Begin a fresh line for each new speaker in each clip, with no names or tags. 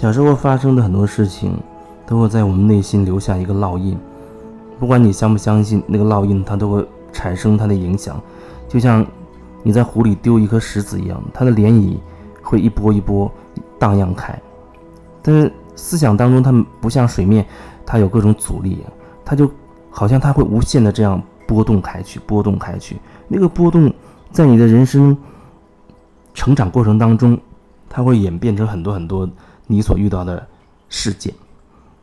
小时候发生的很多事情，都会在我们内心留下一个烙印。不管你相不相信，那个烙印它都会产生它的影响。就像你在湖里丢一颗石子一样，它的涟漪会一波一波荡漾开。但是思想当中，它们不像水面，它有各种阻力，它就好像它会无限的这样波动开去，波动开去。那个波动在你的人生成长过程当中，它会演变成很多很多你所遇到的事件。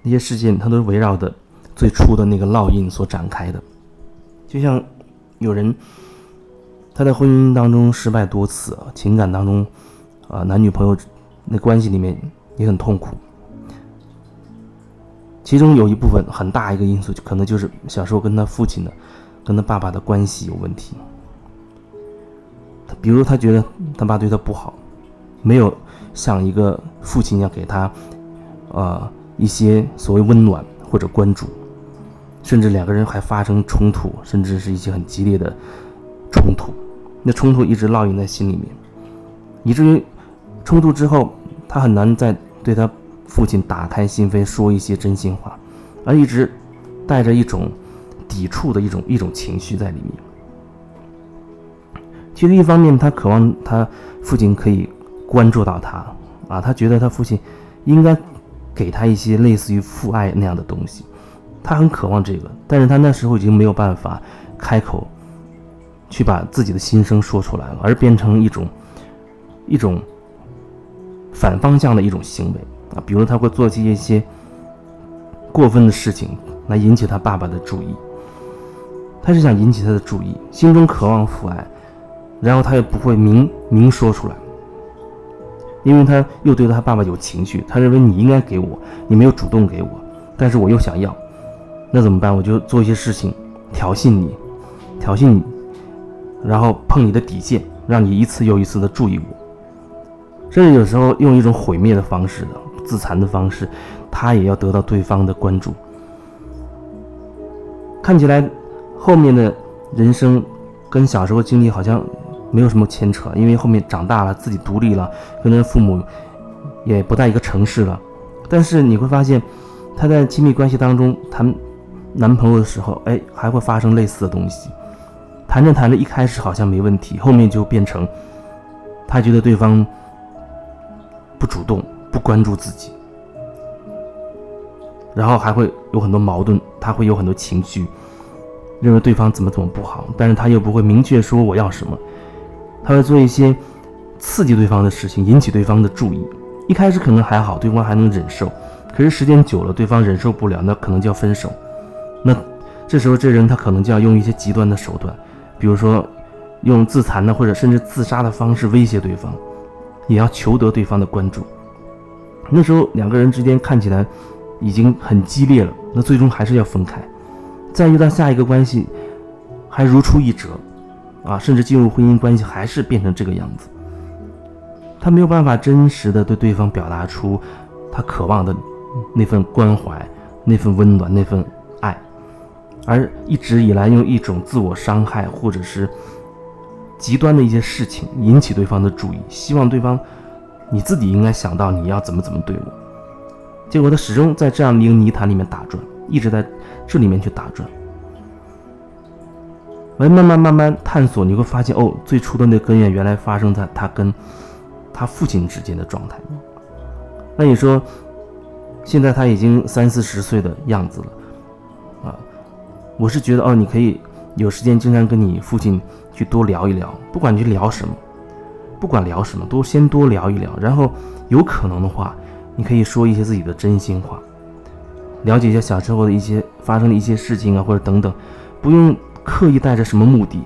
那些事件它都是围绕着最初的那个烙印所展开的。就像有人他在婚姻当中失败多次，情感当中啊男女朋友那关系里面也很痛苦。其中有一部分很大一个因素，可能就是小时候跟他父亲的、跟他爸爸的关系有问题。比如他觉得他爸对他不好，没有像一个父亲一样给他，呃一些所谓温暖或者关注，甚至两个人还发生冲突，甚至是一些很激烈的冲突。那冲突一直烙印在心里面，以至于冲突之后，他很难再对他。父亲打开心扉，说一些真心话，而一直带着一种抵触的一种一种情绪在里面。其实，一方面他渴望他父亲可以关注到他，啊，他觉得他父亲应该给他一些类似于父爱那样的东西，他很渴望这个。但是他那时候已经没有办法开口去把自己的心声说出来了，而变成一种一种反方向的一种行为。啊，比如他会做起一些过分的事情来引起他爸爸的注意，他是想引起他的注意，心中渴望父爱，然后他又不会明明说出来，因为他又对他爸爸有情绪，他认为你应该给我，你没有主动给我，但是我又想要，那怎么办？我就做一些事情挑衅你，挑衅你，然后碰你的底线，让你一次又一次的注意我，甚至有时候用一种毁灭的方式的。自残的方式，他也要得到对方的关注。看起来后面的人生跟小时候经历好像没有什么牵扯，因为后面长大了，自己独立了，跟他父母也不在一个城市了。但是你会发现，她在亲密关系当中谈男朋友的时候，哎，还会发生类似的东西。谈着谈着，一开始好像没问题，后面就变成他觉得对方不主动。不关注自己，然后还会有很多矛盾，他会有很多情绪，认为对方怎么怎么不好，但是他又不会明确说我要什么，他会做一些刺激对方的事情，引起对方的注意。一开始可能还好，对方还能忍受，可是时间久了，对方忍受不了，那可能就要分手。那这时候这人他可能就要用一些极端的手段，比如说用自残的或者甚至自杀的方式威胁对方，也要求得对方的关注。那时候两个人之间看起来已经很激烈了，那最终还是要分开。再遇到下一个关系，还如出一辙，啊，甚至进入婚姻关系还是变成这个样子。他没有办法真实的对对方表达出他渴望的那份关怀、那份温暖、那份爱，而一直以来用一种自我伤害或者是极端的一些事情引起对方的注意，希望对方。你自己应该想到你要怎么怎么对我，结果他始终在这样的一个泥潭里面打转，一直在这里面去打转。完慢慢慢慢探索，你会发现哦，最初的那根源原来发生在他跟他父亲之间的状态。那你说，现在他已经三四十岁的样子了，啊，我是觉得哦，你可以有时间经常跟你父亲去多聊一聊，不管去聊什么。不管聊什么，都先多聊一聊，然后有可能的话，你可以说一些自己的真心话，了解一下小时候的一些发生的一些事情啊，或者等等，不用刻意带着什么目的，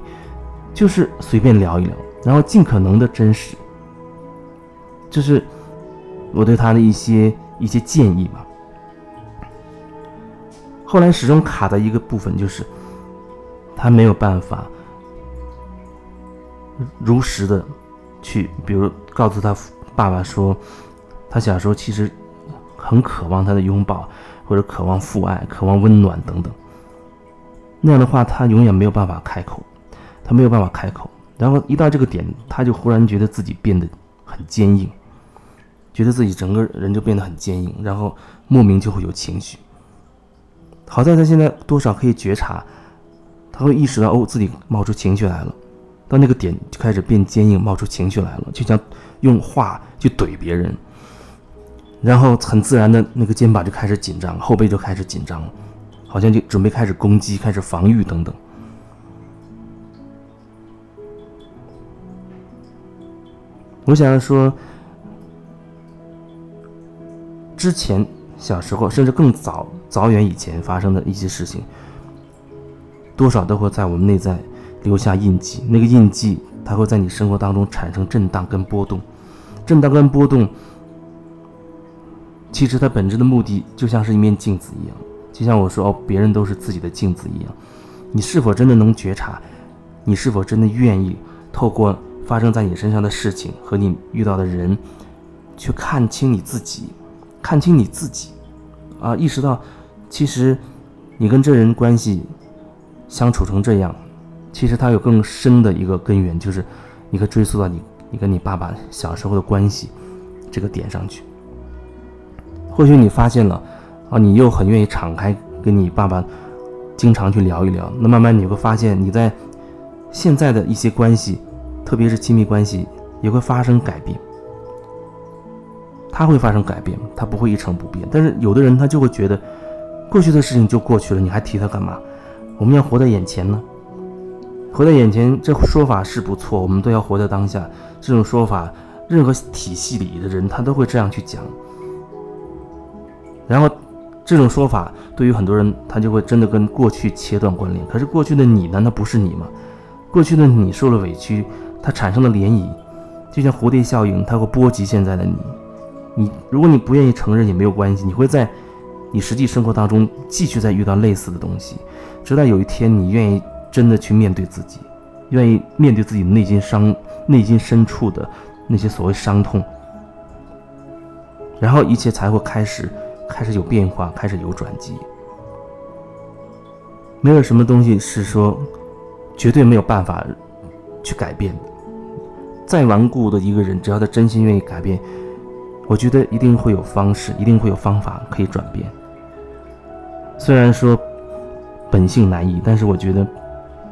就是随便聊一聊，然后尽可能的真实，这是我对他的一些一些建议吧。后来始终卡在一个部分就是，他没有办法如实的。去，比如告诉他爸爸说，他小时候其实很渴望他的拥抱，或者渴望父爱、渴望温暖等等。那样的话，他永远没有办法开口，他没有办法开口。然后一到这个点，他就忽然觉得自己变得很坚硬，觉得自己整个人就变得很坚硬，然后莫名就会有情绪。好在他现在多少可以觉察，他会意识到哦，自己冒出情绪来了，到那个点就开始变坚硬，冒出情绪来了，就像用话去怼别人，然后很自然的那个肩膀就开始紧张，后背就开始紧张了，好像就准备开始攻击、开始防御等等。我想要说，之前小时候，甚至更早、早远以前发生的一些事情，多少都会在我们内在留下印记。那个印记，它会在你生活当中产生震荡跟波动。震荡跟波动，其实它本质的目的就像是一面镜子一样，就像我说，别人都是自己的镜子一样。你是否真的能觉察？你是否真的愿意透过？发生在你身上的事情和你遇到的人，去看清你自己，看清你自己，啊，意识到，其实你跟这人关系相处成这样，其实他有更深的一个根源，就是你可以追溯到你你跟你爸爸小时候的关系这个点上去。或许你发现了，啊，你又很愿意敞开跟你爸爸经常去聊一聊，那慢慢你会发现你在现在的一些关系。特别是亲密关系也会发生改变，他会发生改变，他不会一成不变。但是有的人他就会觉得，过去的事情就过去了，你还提他干嘛？我们要活在眼前呢，活在眼前这说法是不错，我们都要活在当下。这种说法，任何体系里的人他都会这样去讲。然后这种说法对于很多人，他就会真的跟过去切断关联。可是过去的你难道不是你吗？过去的你受了委屈。它产生的涟漪，就像蝴蝶效应，它会波及现在的你。你如果你不愿意承认也没有关系，你会在你实际生活当中继续再遇到类似的东西，直到有一天你愿意真的去面对自己，愿意面对自己内心伤、内心深处的那些所谓伤痛，然后一切才会开始开始有变化，开始有转机。没有什么东西是说绝对没有办法去改变的。再顽固的一个人，只要他真心愿意改变，我觉得一定会有方式，一定会有方法可以转变。虽然说本性难移，但是我觉得，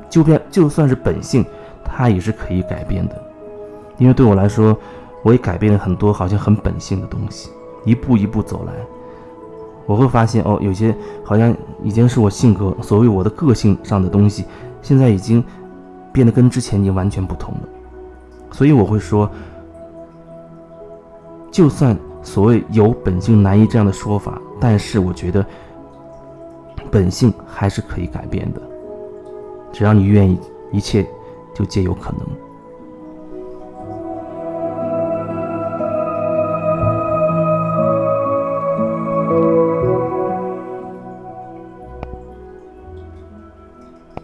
就便就算是本性，它也是可以改变的。因为对我来说，我也改变了很多好像很本性的东西，一步一步走来，我会发现哦，有些好像已经是我性格，所谓我的个性上的东西，现在已经变得跟之前已经完全不同了。所以我会说，就算所谓有本性难移这样的说法，但是我觉得本性还是可以改变的，只要你愿意，一切就皆有可能。